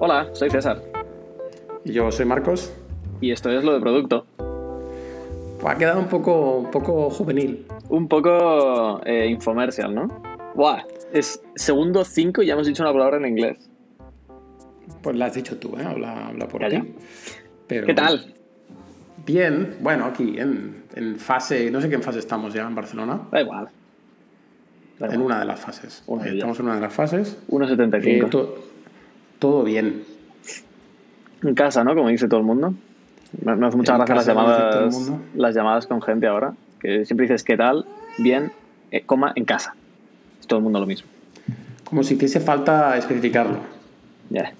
Hola, soy César. Y yo soy Marcos. Y esto es lo de producto. ha quedado un poco, un poco juvenil. Un poco eh, infomercial, ¿no? Buah, es segundo 5 y ya hemos dicho una palabra en inglés. Pues la has dicho tú, ¿eh? Habla, por ti. ¿Qué tal? Bien, bueno, aquí en, en, fase, no sé qué en fase estamos ya en Barcelona. Da igual. En una de las fases. estamos en una de las fases. 1.75. Todo bien. En casa, ¿no? Como dice todo el mundo. Me, hace muchas gracias las llamadas, las llamadas con gente ahora. Que siempre dices, ¿qué tal? Bien, eh, coma, en casa. Es todo el mundo lo mismo. Como si hiciese falta especificarlo. Ya.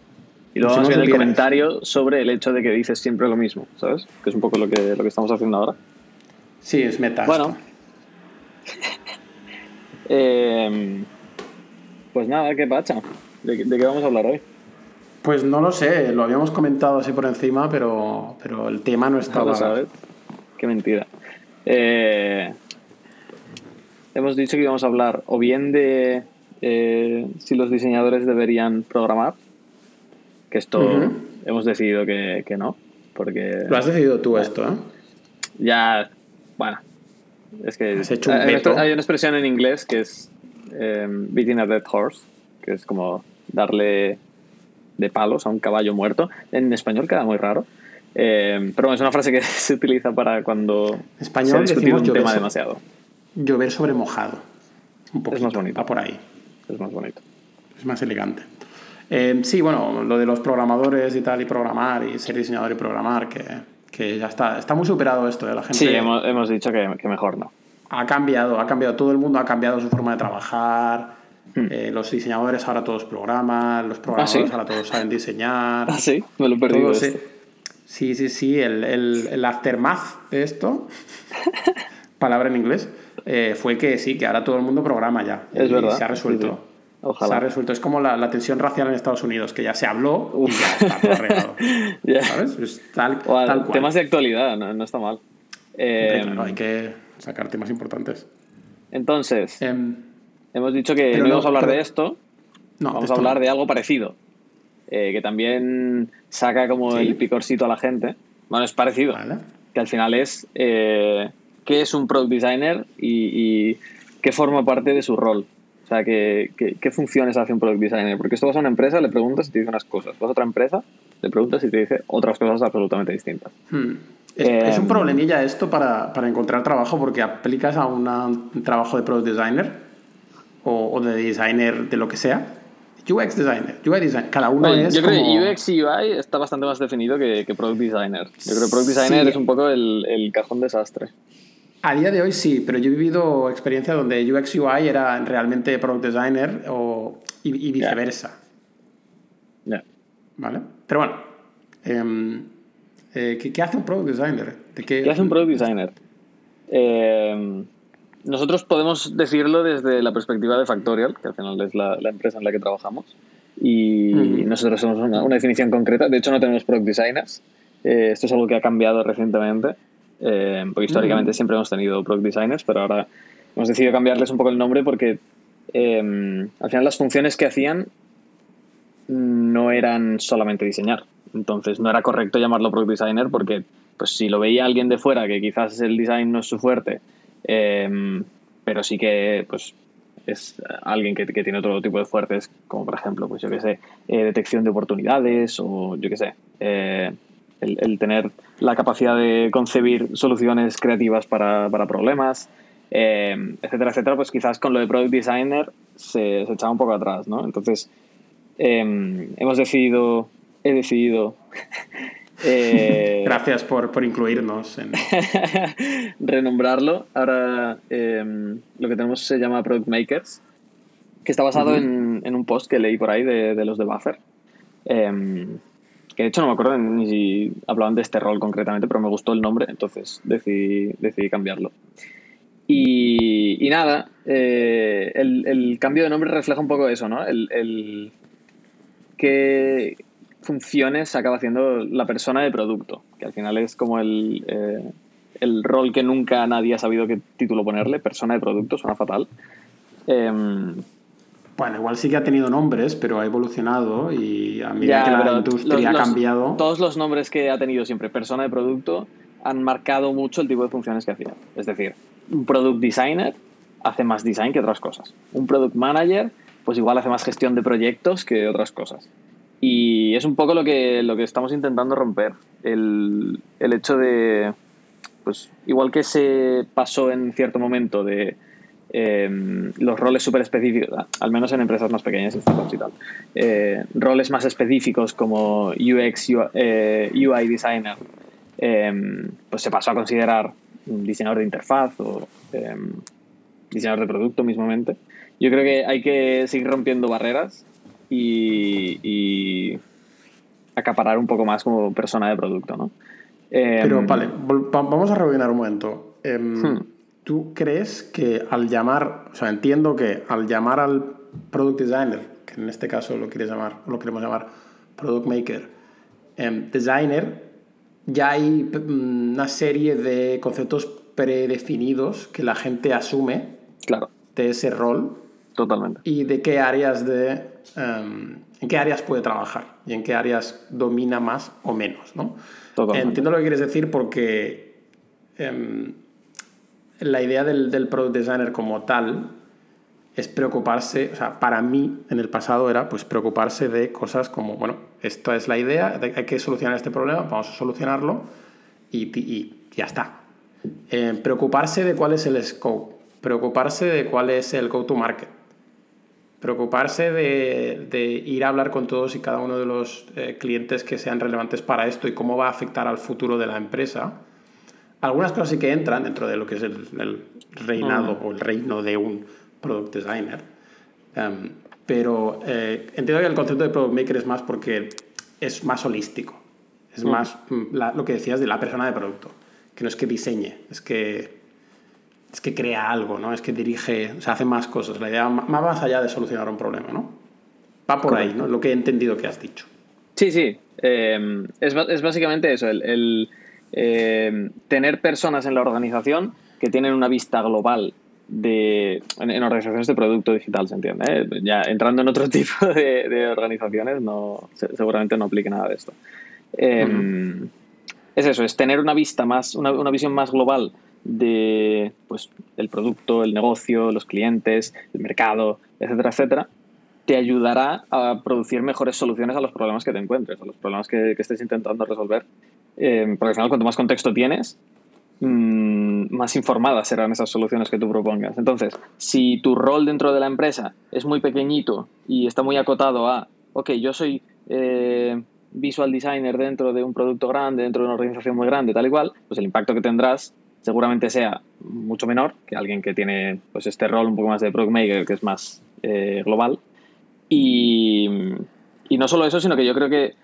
Y luego vamos a ver el comentario sobre el hecho de que dices siempre lo mismo, ¿sabes? Que es un poco lo que, lo que estamos haciendo ahora. Sí, es meta. Bueno. Em, pues nada, ¿qué pacha? ¿De, ¿De, qué vamos a hablar hoy? Pues no lo sé, lo habíamos comentado así por encima, pero, pero el tema no estaba. No sabes. Qué mentira. Eh, hemos dicho que íbamos a hablar o bien de eh, si los diseñadores deberían programar, que esto hemos decidido que, no, porque... Lo has decidido tú esto, ¿eh? Ya, bueno, es que has hecho un hay, hay, una expresión en inglés que es um, beating a dead horse, que es como darle de palos a un caballo muerto. En español queda muy raro. Eh, pero es una frase que se utiliza para cuando español se ha discutido un tema demasiado. Llover sobre mojado. Un poquito, es más bonito. Va por ahí. Es más bonito. Es más elegante. Eh, sí, bueno, lo de los programadores y tal, y programar, y ser diseñador y programar, que, que ya está, está muy superado esto de ¿eh? la gente. Sí, hemos, hemos dicho que, que, mejor no. Ha cambiado, ha cambiado, todo el mundo ha cambiado su forma de trabajar. Hmm. Eh, los diseñadores ahora todos programan, los programadores ¿Ah, ahora todos saben diseñar. Ah, sí, me lo he perdido. sí, sí, sí, el, el, el aftermath de esto, palabra en inglés, fue que sí, que ahora todo el mundo programa ya. Es verdad. Se ha resuelto. Se ha resuelto. Es como la, tensión racial en Estados Unidos, que ya se habló y ya está todo arreglado. ¿Sabes? tal, cual. Temas de actualidad, no, está mal. Eh, hay que sacar temas importantes. Entonces, em, hemos dicho que no íbamos a hablar de esto, no, vamos a hablar de algo parecido, eh, que también saca como el picorcito a la gente. Bueno, es parecido, que al final es eh, qué es un product designer y, y qué forma parte de su rol. O sea, ¿qué, qué, funciones hace un product designer? Porque esto vas a una empresa, le preguntas y te dice unas cosas. Vas a otra empresa, le preguntas y te dice otras cosas absolutamente distintas. Hmm. Es, un em, problemilla esto para, para, encontrar trabajo porque aplicas a un trabajo de product designer o, de designer de lo que sea. UX designer, UI designer, cada uno es Yo creo que UX y UI está bastante más definido que, que product designer. Yo creo que product designer es un poco el, el cajón desastre. A día de hoy sí, pero yo he vivido experiencias donde UX UI era realmente product designer o, y, viceversa. Ya. ¿Vale? Pero bueno, eh, ¿qué, hace un product designer? ¿De qué... hace un product designer? Em, nosotros podemos decirlo desde la perspectiva de Factorial, que al final es la, empresa en la que trabajamos, y nosotros somos una, definición concreta. De hecho, no tenemos product designers. Eh, esto es algo que ha cambiado recientemente. Eh, porque históricamente siempre hemos tenido product designers, pero ahora hemos decidido cambiarles un poco el nombre porque eh, al final las funciones que hacían no eran solamente diseñar. Entonces no era correcto llamarlo product designer porque pues si lo veía alguien de fuera que quizás el design no es su fuerte, eh, pero sí que pues es alguien que, que, tiene otro tipo de fuertes, como por ejemplo, pues yo que sé, detección de oportunidades o yo que sé, el, tener la capacidad de concebir soluciones creativas para, problemas, eh, etcétera, etcétera, pues quizás con lo de Product Designer se, se echaba un poco atrás, ¿no? Entonces, em, hemos decidido, he decidido... Eh, Gracias por, incluirnos. En... renombrarlo. Ahora em, lo que tenemos se llama Product Makers, que está basado en, un post que leí por ahí de, de los de Buffer. Em, que de hecho no me acuerdo ni si hablaban de este rol concretamente, pero me gustó el nombre, entonces decidí, decidí cambiarlo. Y, nada, eh, el, cambio de nombre refleja un poco eso, ¿no? El, qué funciones acaba haciendo la persona de producto, que al final es como el, eh, el rol que nunca nadie ha sabido qué título ponerle, persona de producto, suena fatal. Em, Bueno, igual sí que ha tenido nombres, pero ha evolucionado y a medida que la industria ha cambiado. Todos los nombres que ha tenido siempre persona de producto han marcado mucho el tipo de funciones que hacía. Es decir, un product designer hace más design que otras cosas. Un product manager, pues igual hace más gestión de proyectos que otras cosas. Y es un poco lo que, lo que estamos intentando romper. El, el hecho de, pues igual que se pasó en cierto momento de em, los roles súper específicos, al menos en empresas más pequeñas y tal, eh, roles más específicos como UX, UI, eh, designer, em, pues se pasó a considerar diseñador de interfaz o em, diseñador de producto mismamente. Yo creo que hay que seguir rompiendo barreras y, acaparar un poco más como persona de producto, ¿no? Pero em, vale, vamos a rebobinar un momento. Em, hmm. ¿Tú crees que al llamar, o sea, entiendo que al llamar al product designer, que en este caso lo quieres llamar, lo queremos llamar product maker, em, designer, ya hay mm, una serie de conceptos predefinidos que la gente asume claro. de ese rol. Totalmente. Y de qué áreas de Em, en qué áreas puede trabajar y en qué áreas domina más o menos. ¿no? Entiendo lo que quieres decir porque em, la idea del, del, product designer como tal es preocuparse, o sea, para mí en el pasado era pues preocuparse de cosas como, bueno, esta es la idea, hay que solucionar este problema, vamos a solucionarlo y, y ya está. Em, preocuparse de cuál es el scope, preocuparse de cuál es el go to market, preocuparse de, ir a hablar con todos y cada uno de los eh, clientes que sean relevantes para esto y cómo va a afectar al futuro de la empresa. Algunas cosas sí que entran dentro de lo que es el, reinado o el reino de un product designer. Em, pero eh, entiendo que el concepto de product maker es más porque es más holístico. Es más mm, lo que decías de la persona de producto. Que no es que diseñe, es que es que crea algo, ¿no? Es que dirige, o sea, hace más cosas. La idea va más allá de solucionar un problema, ¿no? Va por ahí, ¿no? Lo que he entendido que has dicho. Sí, sí. Em, es, es, básicamente eso, el, em, tener personas en la organización que tienen una vista global de, en, organizaciones de producto digital, ¿se entiende? ¿Eh? Ya entrando en otro tipo de, organizaciones, no, seguramente no aplique nada de esto. Em, es eso, es tener una vista más, una, una visión más global de pues, el producto, el negocio, los clientes, el mercado, etcétera, etcétera, te ayudará a producir mejores soluciones a los problemas que te encuentres, a los problemas que, estés intentando resolver. Eh, porque al final, cuanto más contexto tienes, mm, más informadas serán esas soluciones que tú propongas. Entonces, si tu rol dentro de la empresa es muy pequeñito y está muy acotado a, ok, yo soy eh, visual designer dentro de un producto grande, dentro de una organización muy grande, tal y cual, pues el impacto que tendrás seguramente sea mucho menor que alguien que tiene pues este rol un poco más de product maker que es más eh, global. Y, y, no solo eso sino que yo creo que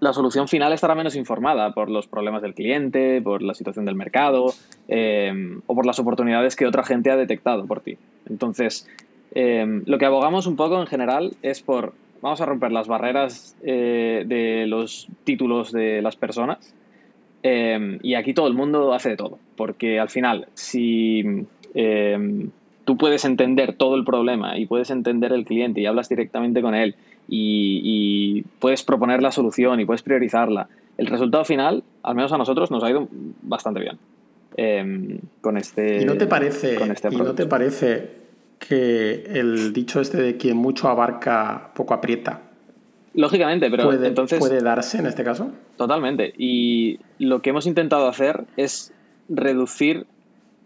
la solución final estará menos informada por los problemas del cliente por la situación del mercado eh, o por las oportunidades que otra gente ha detectado por ti. Entonces eh, lo que abogamos un poco en general es por vamos a romper las barreras de los títulos de las personas y aquí todo el mundo hace de todo, porque al final, si em, tú puedes entender todo el problema y puedes entender el cliente y hablas directamente con él y, puedes proponer la solución y puedes priorizarla, el resultado final, al menos a nosotros, nos ha ido bastante bien. Em, con este ¿Y no te parece, este ¿y no te parece que el dicho este de quien mucho abarca, poco aprieta, Lógicamente, pero ¿Puede, entonces... ¿Puede darse en este caso? Totalmente. Y lo que hemos intentado hacer es reducir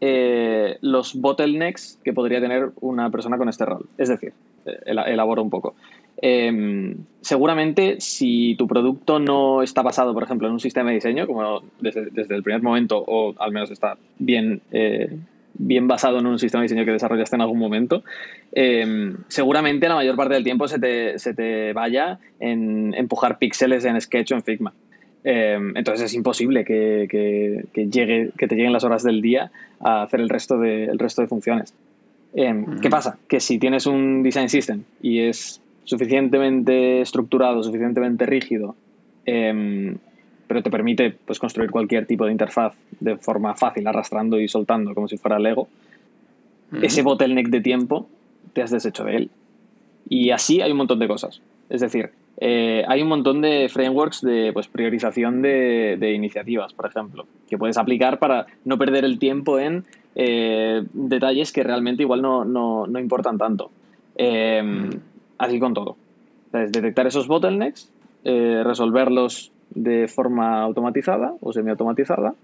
eh, los bottlenecks que podría tener una persona con este rol. Es decir, eh, elaboro un poco. Em, seguramente si tu producto no está basado, por ejemplo, en un sistema de diseño, como desde, el primer momento, o al menos está bien eh, bien basado en un sistema de diseño que desarrollaste en algún momento, eh, seguramente la mayor parte del tiempo se te, se te vaya en empujar píxeles en Sketch o en Figma. Eh, entonces es imposible que, que, llegue, que te lleguen las horas del día a hacer el resto de, el resto de funciones. Eh, ¿Qué pasa? Que si tienes un design system y es suficientemente estructurado, suficientemente rígido, pero te permite pues, construir cualquier tipo de interfaz de forma fácil, arrastrando y soltando como si fuera Lego, ese bottleneck de tiempo te has deshecho de él. Y así hay un montón de cosas. Es decir, eh, hay un montón de frameworks de pues, priorización de, iniciativas, por ejemplo, que puedes aplicar para no perder el tiempo en eh, detalles que realmente igual no, no, importan tanto. Em, así con todo. detectar esos bottlenecks, eh, resolverlos de forma automatizada o semiautomatizada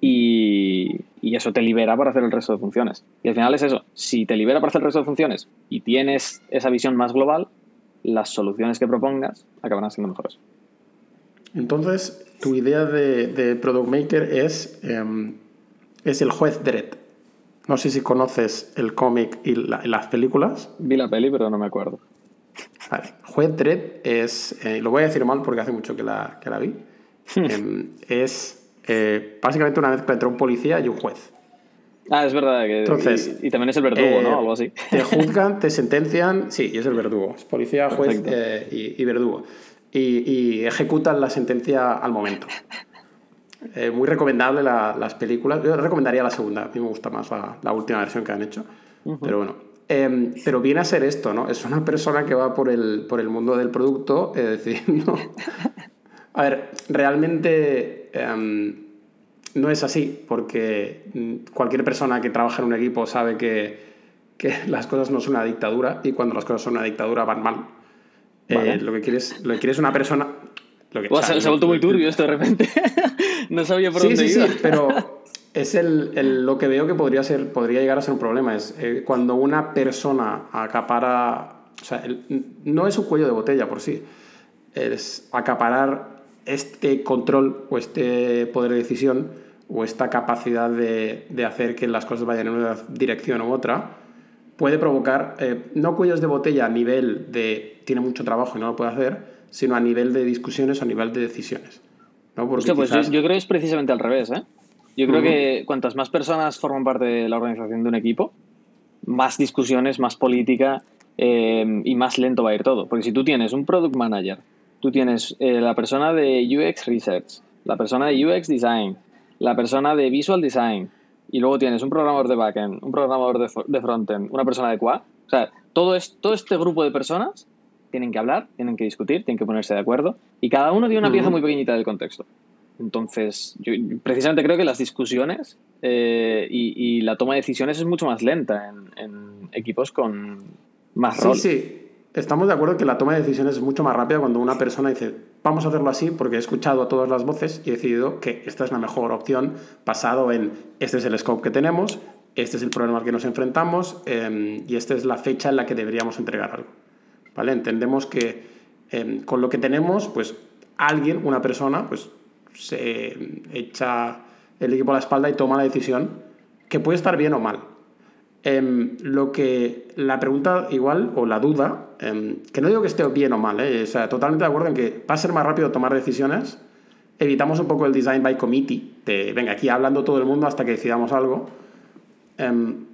y, y eso te libera para hacer el resto de funciones. Y al final es eso, si te libera para hacer el resto de funciones y tienes esa visión más global, las soluciones que propongas acabarán siendo mejores. Entonces, tu idea de, Product Maker es, em, es el juez Dredd. No sé si conoces el cómic y, las películas. Vi la peli, pero no me acuerdo. Vale. Juez Dredd es, eh, lo voy a decir mal porque hace mucho que la, que la vi, em, es eh, básicamente una mezcla entre un policía y un juez. Ah, es verdad. Que, Entonces, y, también es el verdugo, ¿no? Eh, Algo así. Te juzgan, te sentencian. Sí, es el verdugo. Es policía, juez eh, y, verdugo. Y, ejecutan la sentencia al momento. Eh, muy recomendable las películas. Yo recomendaría la segunda. A mí me gusta más la, última versión que han hecho. Pero bueno. Em, pero viene a ser esto, ¿no? Es una persona que va por el, por el mundo del producto decidiendo. a ver, realmente. No es así, porque mm, cualquier persona que trabaja en un equipo sabe que, las cosas no son una dictadura y cuando las cosas son una dictadura van mal. Eh, lo, que quieres, lo que quieres una persona... Lo que, se, ha vuelto muy turbio esto de repente. no sabía por dónde iba. Sí, sí, pero es el, lo que veo que podría, ser, podría llegar a ser un problema. Es eh, cuando una persona acapara... O sea, no es un cuello de botella por sí. Es acaparar este control o este poder de decisión o esta capacidad de, de, hacer que las cosas vayan en una dirección u otra, puede provocar, eh, no cuellos de botella a nivel de tiene mucho trabajo y no lo puede hacer, sino a nivel de discusiones o a nivel de decisiones. ¿no? Porque pues yo, creo que es precisamente al revés. ¿eh? Yo creo que cuantas más personas forman parte de la organización de un equipo, más discusiones, más política eh, y más lento va a ir todo. Porque si tú tienes un product manager, tú tienes eh, la persona de UX Research, la persona de UX Design, la persona de Visual Design y luego tienes un programador de backend, un programador de, frontend, una persona de QA, o sea, todo, es, todo este grupo de personas tienen que hablar, tienen que discutir, tienen que ponerse de acuerdo y cada uno tiene una pieza muy pequeñita del contexto. Entonces, yo precisamente creo que las discusiones eh, y, la toma de decisiones es mucho más lenta en, equipos con más rol. Sí, sí. Estamos de acuerdo que la toma de decisiones es mucho más rápida cuando una persona dice, vamos a hacerlo así porque he escuchado a todas las voces y he decidido que esta es la mejor opción basado en este es el scope que tenemos, este es el problema al que nos enfrentamos em, y esta es la fecha en la que deberíamos entregar algo. ¿Vale? Entendemos que em, con lo que tenemos, pues alguien, una persona, pues se echa el equipo a la espalda y toma la decisión que puede estar bien o mal. Em, lo que la pregunta igual, o la duda, em, que no digo que esté bien o mal, eh, o sea, totalmente de acuerdo en que va a ser más rápido tomar decisiones, evitamos un poco el design by committee, de venga, aquí hablando todo el mundo hasta que decidamos algo, em,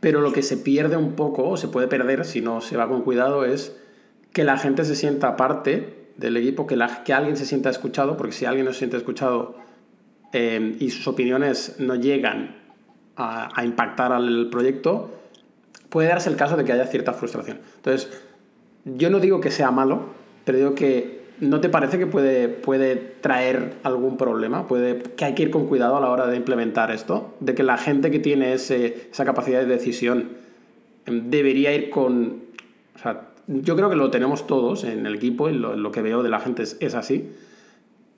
pero lo que se pierde un poco, o se puede perder si no se va con cuidado, es que la gente se sienta parte del equipo, que, alguien se sienta escuchado, porque si alguien no se siente escuchado y sus opiniones no llegan a, impactar al proyecto, puede darse el caso de que haya cierta frustración. Entonces, yo no digo que sea malo, pero digo que ¿no te parece que puede, puede traer algún problema? Puede, que hay que ir con cuidado a la hora de implementar esto, de que la gente que tiene ese, esa capacidad de decisión em, debería ir con... O sea, yo creo que lo tenemos todos en el equipo, y lo, que veo de la gente es, así,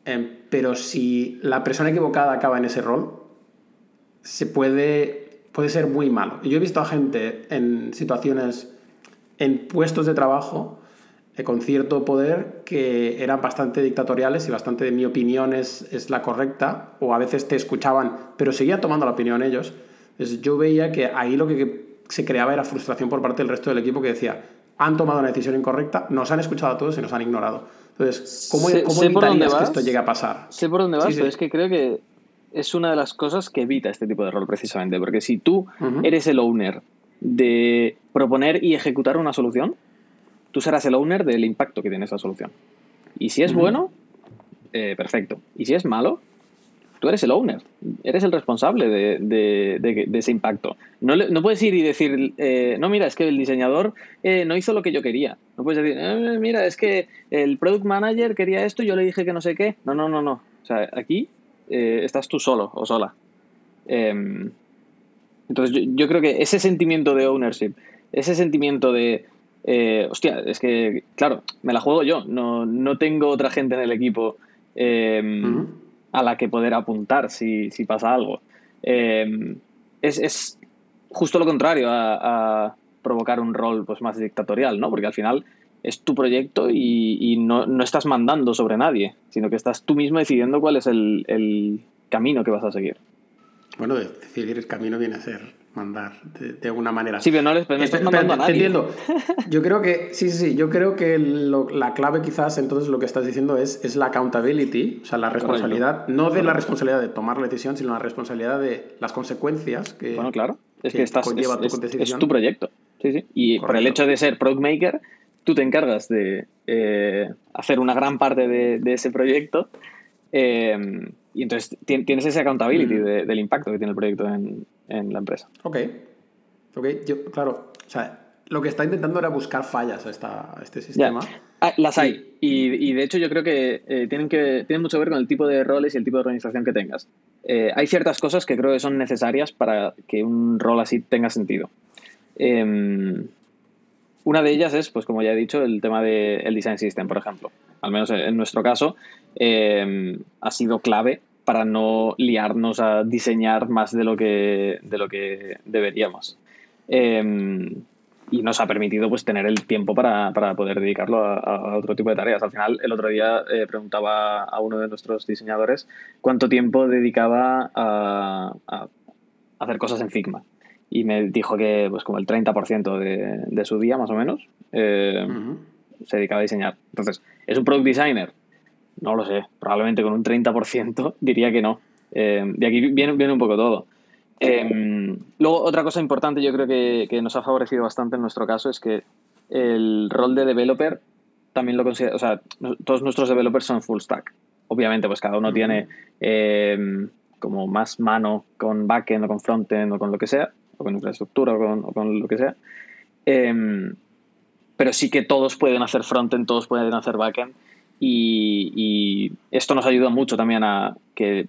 em, pero si la persona equivocada acaba en ese rol, se puede, puede ser muy malo. Yo he visto a gente en situaciones, en puestos de trabajo, eh, con cierto poder que eran bastante dictatoriales y bastante de mi opinión es, es, la correcta, o a veces te escuchaban, pero seguían tomando la opinión ellos. Entonces yo veía que ahí lo que se creaba era frustración por parte del resto del equipo que decía, han tomado una decisión incorrecta, nos han escuchado a todos y nos han ignorado. Entonces, ¿cómo, ¿cómo evitarías que esto llegue a pasar? Sé por dónde vas, pero es que creo que es una de las cosas que evita este tipo de rol precisamente, porque si tú eres el owner de proponer y ejecutar una solución, tú serás el owner del impacto que tiene esa solución. Y si es bueno, eh, perfecto. Y si es malo, tú eres el owner, eres el responsable de, ese impacto. No, no, puedes ir y decir, eh, no, mira, es que el diseñador eh, no hizo lo que yo quería. No puedes decir, eh, mira, es que el product manager quería esto y yo le dije que no sé qué. No, no, no, no. O sea, aquí estás tú solo o sola. Entonces, yo, creo que ese sentimiento de ownership, ese sentimiento de, hostia, es que, claro, me la juego yo, no, no tengo otra gente en el equipo. Em, a la que poder apuntar si, pasa algo. Em, es, justo lo contrario a, provocar un rol pues, más dictatorial, ¿no? Porque al final es tu proyecto y, no, estás mandando sobre nadie, sino que estás tú mismo decidiendo cuál es el, el camino que vas a seguir. Bueno, decidir el camino viene a ser mandar de, alguna manera. Sí, pero no les estás mandando a nadie. entiendo. Yo creo que, sí, sí, yo creo que la clave quizás entonces lo que estás diciendo es, es la accountability, o sea, la responsabilidad, no de la responsabilidad de tomar la decisión, sino la responsabilidad de las consecuencias que, bueno, claro. Es que, estás, es, tu proyecto. Sí, sí. Y por el hecho de ser product maker, tú te encargas de eh, hacer una gran parte de, de ese proyecto. Eh, y entonces tienes ese accountability mm. del impacto que tiene el proyecto en, en, la empresa. Ok. Ok, yo, claro, o sea, lo que está intentando era buscar fallas a, esta, este sistema. Ah, las hay. Y, y, de hecho yo creo que, eh, tienen que tienen mucho que ver con el tipo de roles y el tipo de organización que tengas. Eh, hay ciertas cosas que creo que son necesarias para que un rol así tenga sentido. Em, una de ellas es, pues como ya he dicho, el tema del design system, por ejemplo. Al menos en nuestro caso, eh, ha sido clave para no liarnos a diseñar más de lo que, de lo que deberíamos. Eh, y nos ha permitido pues tener el tiempo para, poder dedicarlo a, otro tipo de tareas. Al final, el otro día eh, preguntaba a uno de nuestros diseñadores cuánto tiempo dedicaba a, hacer cosas en Figma. Y me dijo que pues como el 30% de, de su día, más o menos, se dedicaba a diseñar. Entonces, ¿es un product designer? No lo sé, probablemente con un 30% diría que no. Eh, de aquí viene, viene un poco todo. Eh, luego, otra cosa importante yo creo que, que, nos ha favorecido bastante en nuestro caso es que el rol de developer también lo considera, o sea, todos nuestros developers son full stack. Obviamente, pues cada uno tiene eh, como más mano con backend o con frontend o con lo que sea, o con infraestructura o con, o con lo que sea. pero sí que todos pueden hacer frontend, todos pueden hacer backend y, esto nos ayuda mucho también a que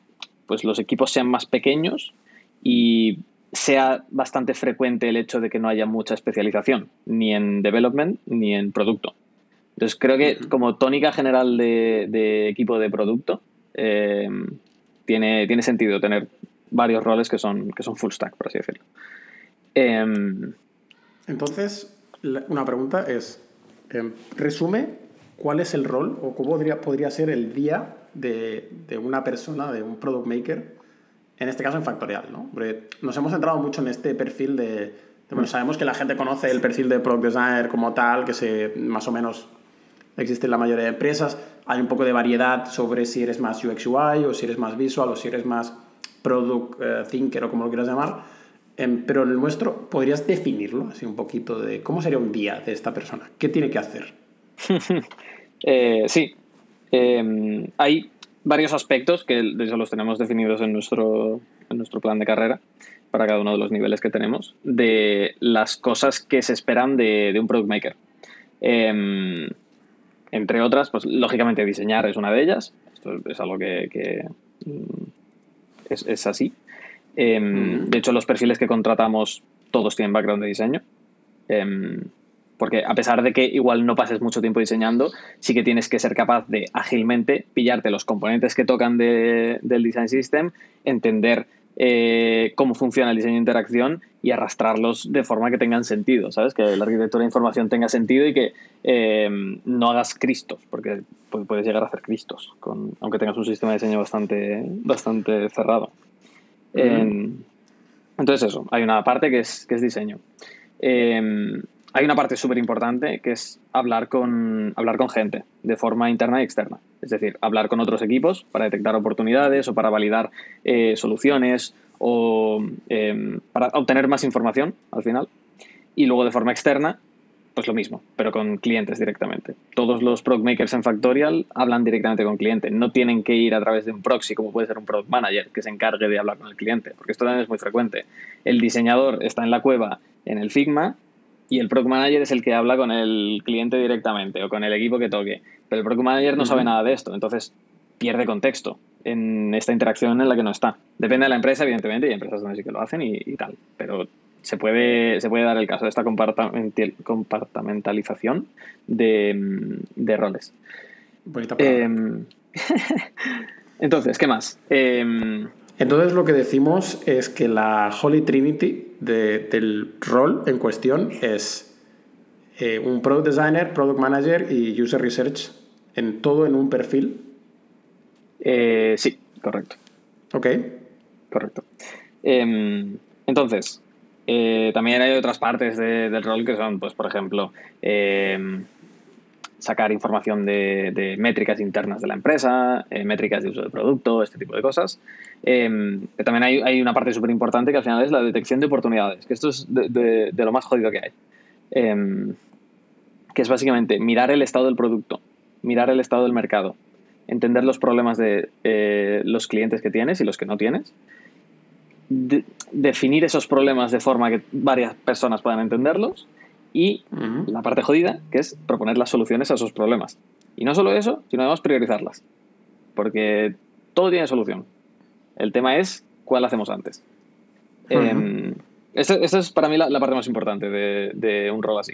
pues, los equipos sean más pequeños y sea bastante frecuente el hecho de que no haya mucha especialización, ni en development ni en producto. Entonces creo que como tónica general de, equipo de producto, eh, tiene, tiene sentido tener varios roles que son, que son full stack, por así decirlo. Em, Entonces, una pregunta es, em, resume cuál es el rol o cómo podría, podría ser el día de, de, una persona, de un product maker, en este caso en Factorial, ¿no? Porque nos hemos centrado mucho en este perfil de, bueno, sabemos que la gente conoce el perfil de product designer como tal, que se, más o menos existe en la mayoría de empresas. Hay un poco de variedad sobre si eres más UX UI o si eres más visual o si eres más product eh, thinker o como lo quieras llamar. Em, pero el nuestro, ¿podrías definirlo así un poquito de cómo sería un día de esta persona? ¿Qué tiene que hacer? Eh, sí. Em, hay varios aspectos que de hecho los tenemos definidos en nuestro, en nuestro plan de carrera para cada uno de los niveles que tenemos, de las cosas que se esperan de, un product maker. Em, entre otras, pues lógicamente diseñar es una de ellas. Esto es algo que, mm, es, así. Em, de hecho, los perfiles que contratamos todos tienen background de diseño porque a pesar de que igual no pases mucho tiempo diseñando, sí que tienes que ser capaz de ágilmente pillarte los componentes que tocan del design system, entender eh, cómo funciona el diseño de interacción y arrastrarlos de forma que tengan sentido, ¿sabes? Que la arquitectura de información tenga sentido y que em, no hagas cristos, porque puedes llegar a hacer cristos, con, aunque tengas un sistema de diseño bastante, bastante cerrado. Entonces eso, hay una parte que es, que es diseño. Em, hay una parte súper importante que es hablar con, hablar con gente de forma interna y externa. Es decir, hablar con otros equipos para detectar oportunidades o para validar eh, soluciones o em, para obtener más información al final. Y luego de forma externa, pues lo mismo, pero con clientes directamente. Todos los product makers en Factorial hablan directamente con cliente. No tienen que ir a través de un proxy, como puede ser un product manager, que se encargue de hablar con el cliente, porque esto también es muy frecuente. El diseñador está en la cueva en el Figma y el product manager es el que habla con el cliente directamente o con el equipo que toque. Pero el product manager no sabe nada de esto, entonces pierde contexto en esta interacción en la que no está. Depende de la empresa, evidentemente, y hay empresas donde sí que lo hacen y, y tal, pero se puede, se puede dar el caso de esta compartamentalización de, de roles. Em, entonces, ¿qué más? Em, entonces lo que decimos es que la Holy Trinity del rol en cuestión es eh, un Product Designer, Product Manager y User Research en todo en un perfil. Eh, sí, correcto. Ok. Correcto. Em, entonces, eh, también hay otras partes del rol que son, pues, por ejemplo, em, sacar información de, métricas internas de la empresa, eh, métricas de uso de producto, este tipo de cosas. También hay, una parte súper importante que al final es la detección de oportunidades, que esto es de, lo más jodido que hay. Que es básicamente mirar el estado del producto, mirar el estado del mercado, entender los problemas de eh, los clientes que tienes y los que no tienes definir esos problemas de forma que varias personas puedan entenderlos y la parte jodida, que es proponer las soluciones a esos problemas. Y no solo eso, sino además priorizarlas. Porque todo tiene solución. El tema es cuál hacemos antes. Uh esta es para mí la, parte más importante de, un rol así.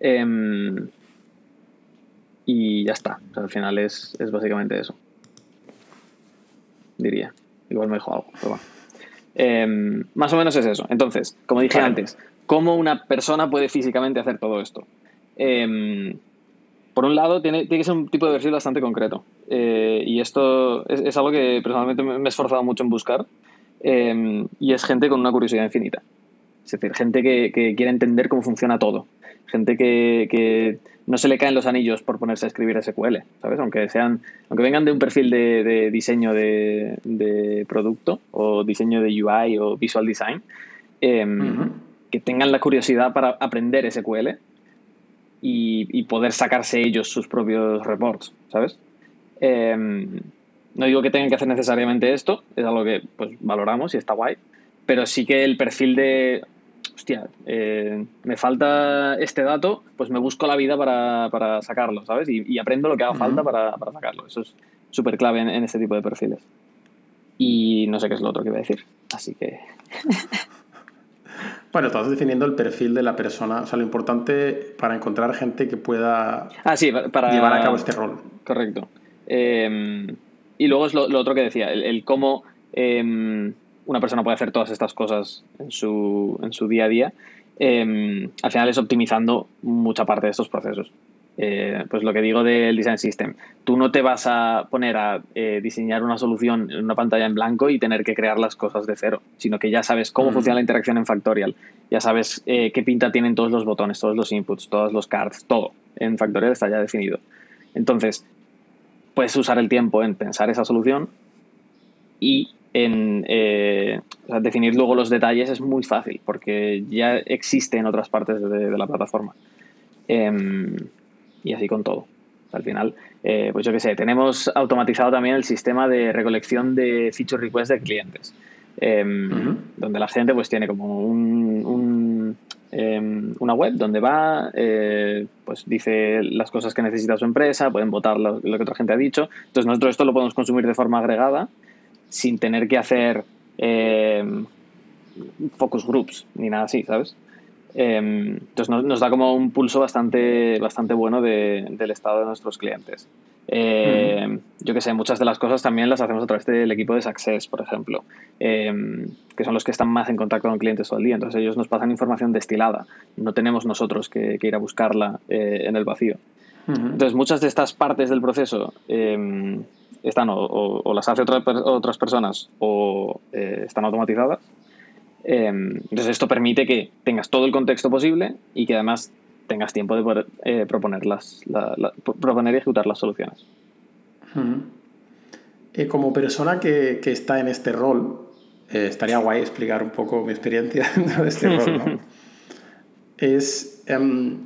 Em, y ya está. al final es, es, básicamente eso. Diría. Igual me dejo algo, pero bueno. Em, más o menos es eso. Entonces, como dije antes, ¿cómo una persona puede físicamente hacer todo esto? Em, por un lado, tiene, tiene, que ser un tipo de perfil bastante concreto. Eh, y esto es, algo que personalmente me he esforzado mucho en buscar. Em, y es gente con una curiosidad infinita. Es decir, gente que, que quiere entender cómo funciona todo. Gente que, que no se le caen los anillos por ponerse a escribir SQL, ¿sabes? Aunque sean, aunque vengan de un perfil de, diseño de, producto o diseño de UI o visual design, em, que tengan la curiosidad para aprender SQL y, poder sacarse ellos sus propios reports, ¿sabes? Em, no digo que tengan que hacer necesariamente esto, es algo que pues valoramos y está guay, pero sí que el perfil de hostia, eh, me falta este dato, pues me busco la vida para, sacarlo, ¿sabes? Y, aprendo lo que haga falta para, sacarlo. Eso es súper clave en, este tipo de perfiles. Y no sé qué es lo otro que iba a decir, así que... bueno, estás definiendo el perfil de la persona, o sea, lo importante para encontrar gente que pueda ah, sí, para, llevar a cabo este rol. Correcto. Em, y luego es lo, otro que decía, el, cómo... Em, una persona puede hacer todas estas cosas en su, en su día a día, em, al final es optimizando mucha parte de estos procesos. Eh, pues lo que digo del Design System, tú no te vas a poner a eh, diseñar una solución en una pantalla en blanco y tener que crear las cosas de cero, sino que ya sabes cómo funciona la interacción en Factorial, ya sabes eh, qué pinta tienen todos los botones, todos los inputs, todos los cards, todo en Factorial está ya definido. Entonces, puedes usar el tiempo en pensar esa solución y en eh, definir luego los detalles es muy fácil porque ya existe en otras partes de, la plataforma. Em, y así con todo. Al final, eh, pues yo qué sé, tenemos automatizado también el sistema de recolección de feature requests de clientes, em, donde la gente pues tiene como un, em, una web donde va, eh, pues dice las cosas que necesita su empresa, pueden votar lo, lo, que otra gente ha dicho. Entonces nosotros esto lo podemos consumir de forma agregada sin tener que hacer eh, focus groups ni nada así, ¿sabes? Em, entonces nos, da como un pulso bastante, bastante bueno del estado de nuestros clientes. Em, yo que sé, muchas de las cosas también las hacemos a través del equipo de Success, por ejemplo, em, que son los que están más en contacto con clientes todo el día. Entonces ellos nos pasan información destilada. No tenemos nosotros que, ir a buscarla eh, en el vacío. Entonces muchas de estas partes del proceso están o, las hace otras personas o eh, están automatizadas. Em, entonces esto permite que tengas todo el contexto posible y que además tengas tiempo de poder eh, proponer, las, proponer y ejecutar las soluciones. Eh, como persona que, que, está en este rol, estaría guay explicar un poco mi experiencia de este rol. ¿no? es, em,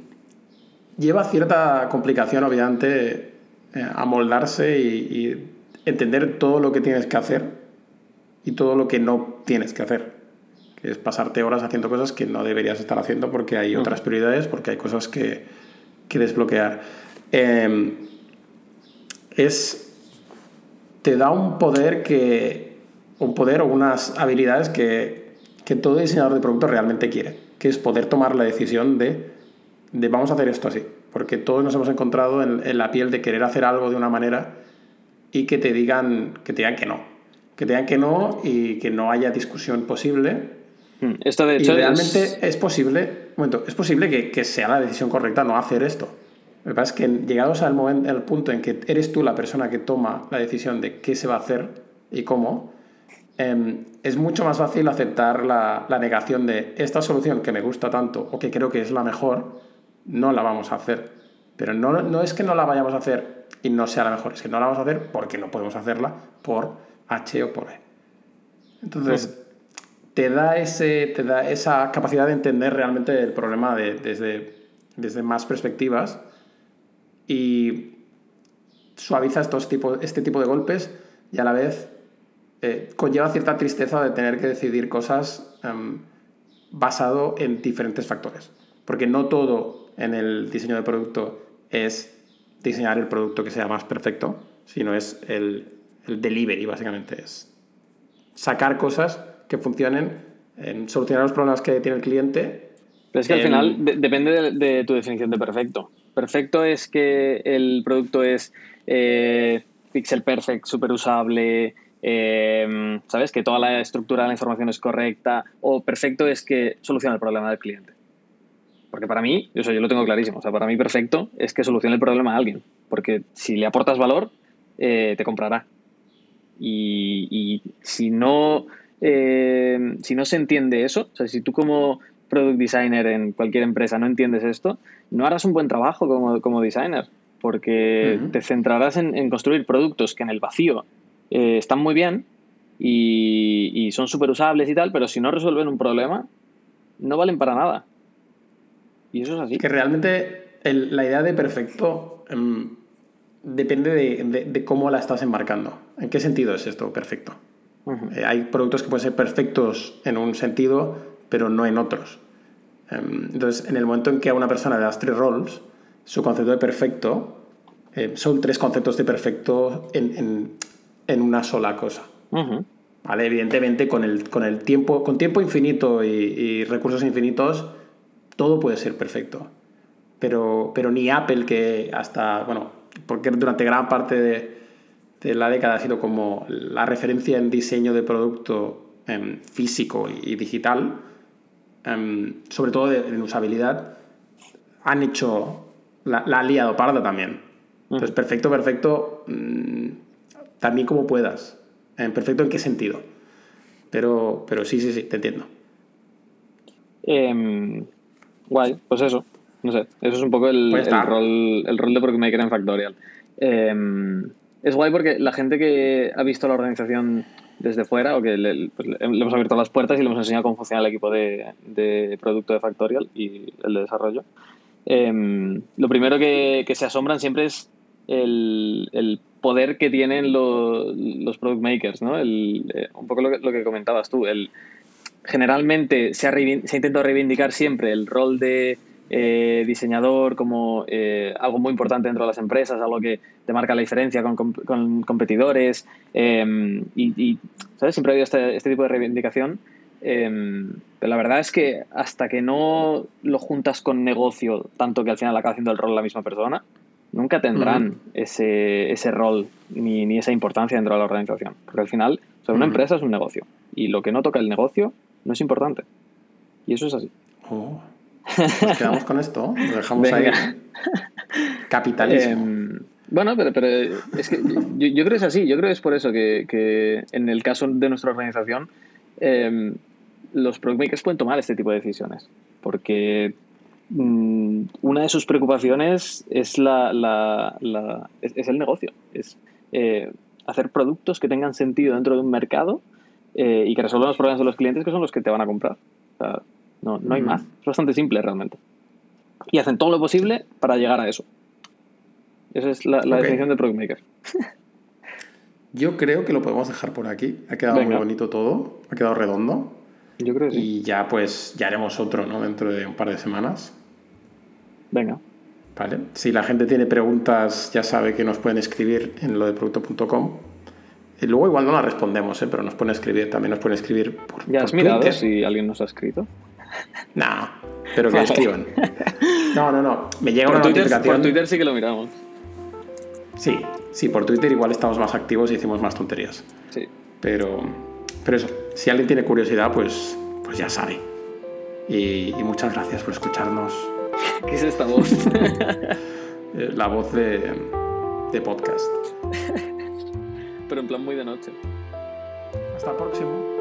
lleva cierta complicación, obviamente, eh, amoldarse y, y entender todo lo que tienes que hacer y todo lo que no tienes que hacer. Que es pasarte horas haciendo cosas que no deberías estar haciendo porque hay otras prioridades, porque hay cosas que, que desbloquear. Em, es. Te da un poder que. Un poder o unas habilidades que, que todo diseñador de producto realmente quiere. Que es poder tomar la decisión de, de vamos a hacer esto así. Porque todos nos hemos encontrado en, en la piel de querer hacer algo de una manera y que te digan que, te digan que no. Que te digan que no y que no haya discusión posible. Hmm, esto de hecho y realmente es, posible, momento, es posible que, que, sea la decisión correcta no hacer esto. Lo que pasa es que llegados al, momento, al punto en que eres tú la persona que toma la decisión de qué se va a hacer y cómo, eh, es mucho más fácil aceptar la, la, negación de esta solución que me gusta tanto o que creo que es la mejor, no la vamos a hacer. Pero no, no es que no la vayamos a hacer y no sea la mejor. Es que no la vamos a hacer porque no podemos hacerla por H o por E. Entonces, te, da ese, te da esa capacidad de entender realmente el problema de, desde, desde más perspectivas y suaviza estos tipos, este tipo de golpes y a la vez eh, conlleva cierta tristeza de tener que decidir cosas um, basado en diferentes factores. Porque no todo en el diseño de producto es diseñar el producto que sea más perfecto, sino es el, el delivery, básicamente. Es sacar cosas que funcionen, en solucionar los problemas que tiene el cliente. Pero es que al final depende de, tu definición de perfecto. Perfecto es que el producto es eh, pixel perfect, super usable, eh, ¿sabes? Que toda la estructura de la información es correcta. O perfecto es que soluciona el problema del cliente. Porque para mí, eso yo lo tengo clarísimo, o sea, para mí perfecto es que solucione el problema a alguien. Porque si le aportas valor, eh, te comprará. Y, si, no, eh, si no se entiende eso, o sea, si tú como product designer en cualquier empresa no entiendes esto, no harás un buen trabajo como, como designer, porque te centrarás en, construir productos que en el vacío eh, están muy bien y, y son súper usables y tal, pero si no resuelven un problema, no valen para nada. Y eso es así. Que realmente la idea de perfecto em, depende de, cómo la estás enmarcando. ¿En qué sentido es esto perfecto? Eh, hay productos que pueden ser perfectos en un sentido, pero no en otros. Em, entonces, en el momento en que a una persona le das tres roles, su concepto de perfecto eh, son tres conceptos de perfecto en, una sola cosa. ¿Vale? Evidentemente, con el, con el tiempo, con tiempo infinito y recursos infinitos, todo puede ser perfecto. Pero, pero ni Apple, que hasta, bueno, porque durante gran parte de, la década ha sido como la referencia en diseño de producto em, físico y, digital, em, sobre todo en usabilidad, han hecho, la, la liado parda también. Entonces, perfecto, perfecto, mm, también como puedas. ¿Perfecto en qué sentido? Pero, pero sí, sí, sí, te entiendo. Eh, Guay, pues eso. No sé, eso es un poco el, pues rol, el rol de Product Maker en Factorial. Em, es guay porque la gente que ha visto la organización desde fuera o que le, pues, le, hemos abierto las puertas y le hemos enseñado cómo funciona el equipo de, de producto de Factorial y el de desarrollo. Em, lo primero que, que, se asombran siempre es el, el poder que tienen los, los product makers, ¿no? El, eh, un poco lo que, lo que comentabas tú, el, generalmente se ha, se intentado reivindicar siempre el rol de eh, diseñador como eh, algo muy importante dentro de las empresas, algo que te marca la diferencia con, competidores. Em, y, ¿sabes? Siempre ha habido este, este tipo de reivindicación. Em, pero la verdad es que hasta que no lo juntas con negocio, tanto que al final acaba haciendo el rol la misma persona, nunca tendrán ese, ese, rol ni, ni, esa importancia dentro de la organización. Porque al final, una empresa es un negocio. Y lo que no toca el negocio no es importante. Y eso es así. Oh. Nos quedamos con esto, lo dejamos ahí. Capitalismo. Em, bueno, pero, pero, es que yo, yo, creo que es así. Yo creo que es por eso que, que en el caso de nuestra organización, eh, los product makers pueden tomar este tipo de decisiones. Porque mm, una de sus preocupaciones es, la, la, la es, el negocio. Es eh, hacer productos que tengan sentido dentro de un mercado eh, y que resuelvan los problemas de los clientes que son los que te van a comprar. O sea, no, no hay más. Es bastante simple realmente. y hacen todo lo posible para llegar a eso. Esa es la, definición de Product Maker. Yo creo que lo podemos dejar por aquí. Ha quedado muy bonito todo, ha quedado redondo. Yo creo que sí. Y ya pues ya haremos otro, ¿no? Dentro de un par de semanas. Venga. Vale. Si la gente tiene preguntas, ya sabe que nos pueden escribir en lo de producto.com. Y luego igual no las respondemos, ¿eh? pero nos pueden escribir, también nos pueden escribir por ¿Ya has mirado si alguien nos ha escrito? No, pero que escriban. No, no, no. Me llega una notificación. Por Twitter sí que lo miramos. Sí, sí, por Twitter igual estamos más activos y hicimos más tonterías. Sí. Pero, pero eso, si alguien tiene curiosidad, pues, pues ya sabe. Y, muchas gracias por escucharnos. ¿Qué es esta voz? Eh, la voz de, de podcast. Pero en plan muy de noche. Hasta el próximo.